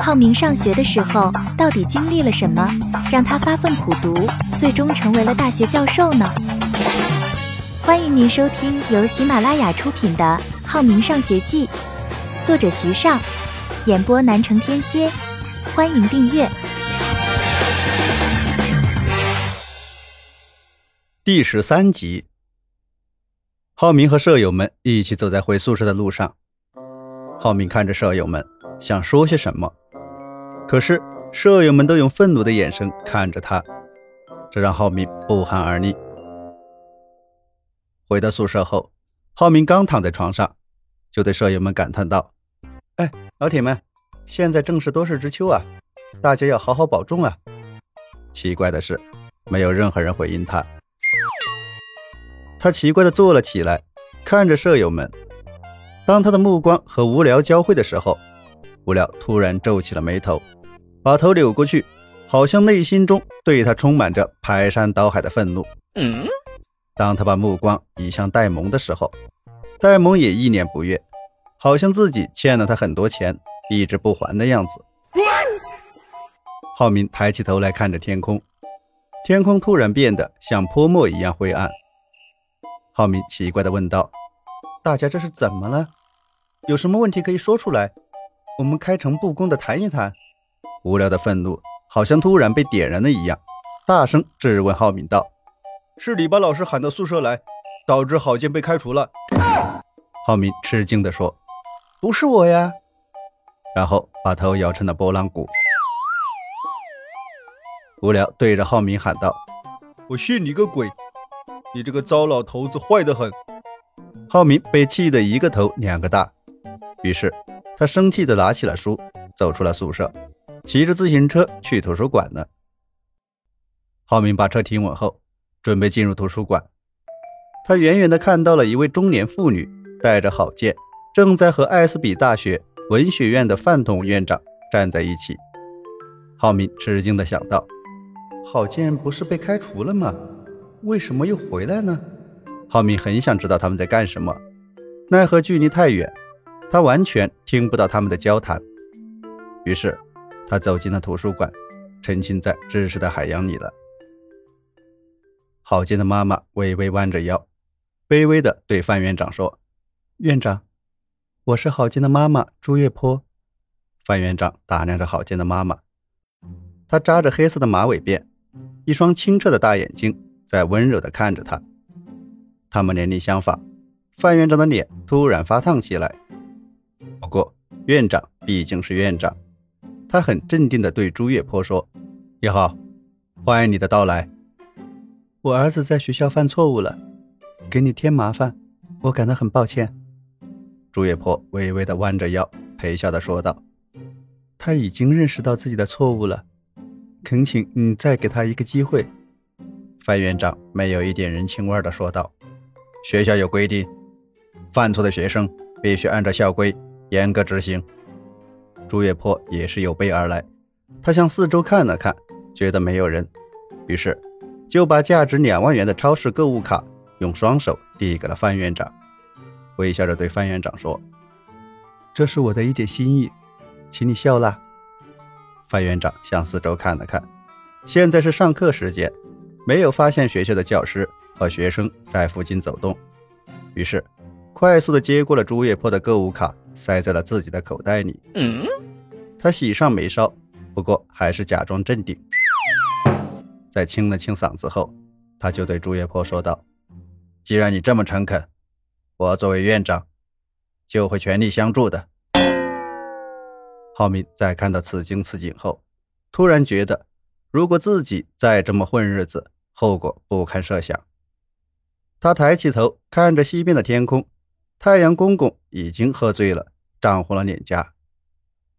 浩明上学的时候到底经历了什么，让他发奋苦读，最终成为了大学教授呢？欢迎您收听由喜马拉雅出品的《浩明上学记》，作者徐尚，演播南城天蝎。欢迎订阅。第十三集，浩明和舍友们一起走在回宿舍的路上。浩明看着舍友们，想说些什么，可是舍友们都用愤怒的眼神看着他，这让浩明不寒而栗。回到宿舍后，浩明刚躺在床上，就对舍友们感叹道：“哎，老铁们，现在正是多事之秋啊，大家要好好保重啊！”奇怪的是，没有任何人回应他。他奇怪的坐了起来，看着舍友们。当他的目光和无聊交汇的时候，无聊突然皱起了眉头，把头扭过去，好像内心中对他充满着排山倒海的愤怒。嗯。当他把目光移向戴蒙的时候，戴蒙也一脸不悦，好像自己欠了他很多钱，一直不还的样子。浩明抬起头来看着天空，天空突然变得像泼墨一样灰暗。浩明奇怪地问道：“大家这是怎么了？有什么问题可以说出来，我们开诚布公地谈一谈。”无聊的愤怒好像突然被点燃了一样，大声质问浩明道：“是你把老师喊到宿舍来，导致郝建被开除了？”浩明吃惊地说：“不是我呀。”然后把头摇成了拨浪鼓。无聊对着浩明喊道：“我信你个鬼！”你这个糟老头子坏得很！浩明被气得一个头两个大，于是他生气地拿起了书，走出了宿舍，骑着自行车去图书馆了。浩明把车停稳后，准备进入图书馆。他远远地看到了一位中年妇女带着郝建，正在和艾斯比大学文学院的范统院长站在一起。浩明吃惊地想到：郝建不是被开除了吗？为什么又回来呢？浩明很想知道他们在干什么，奈何距离太远，他完全听不到他们的交谈。于是，他走进了图书馆，沉浸在知识的海洋里了。郝建的妈妈微微弯着腰，卑微的对范院长说：“院长，我是郝建的妈妈朱月坡。”范院长打量着郝建的妈妈，她扎着黑色的马尾辫，一双清澈的大眼睛。在温柔的看着他，他们年龄相仿，范院长的脸突然发烫起来。不过院长毕竟是院长，他很镇定地对朱月坡说：“你好，欢迎你的到来。我儿子在学校犯错误了，给你添麻烦，我感到很抱歉。”朱月坡微微地弯着腰，陪笑地说道：“他已经认识到自己的错误了，恳请你再给他一个机会。”范院长没有一点人情味的说道：“学校有规定，犯错的学生必须按照校规严格执行。”朱月坡也是有备而来，他向四周看了看，觉得没有人，于是就把价值两万元的超市购物卡用双手递给了范院长，微笑着对范院长说：“这是我的一点心意，请你笑纳。”范院长向四周看了看，现在是上课时间。没有发现学校的教师和学生在附近走动，于是快速的接过了朱月坡的购物卡，塞在了自己的口袋里。嗯，他喜上眉梢，不过还是假装镇定。在清了清嗓子后，他就对朱月坡说道：“既然你这么诚恳，我作为院长就会全力相助的。”浩明在看到此情此景后，突然觉得，如果自己再这么混日子，后果不堪设想。他抬起头看着西边的天空，太阳公公已经喝醉了，涨红了脸颊。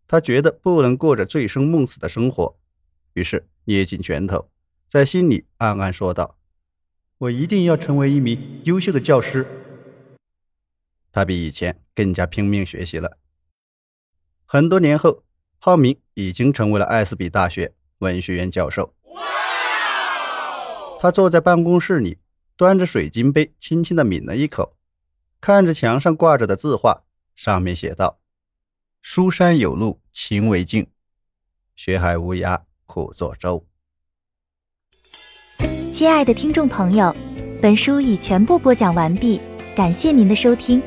他觉得不能过着醉生梦死的生活，于是捏紧拳头，在心里暗暗说道：“我一定要成为一名优秀的教师。”他比以前更加拼命学习了。很多年后，浩明已经成为了艾斯比大学文学院教授。他坐在办公室里，端着水晶杯，轻轻地抿了一口，看着墙上挂着的字画，上面写道：“书山有路勤为径，学海无涯苦作舟。亲爱的听众朋友，本书已全部播讲完毕，感谢您的收听。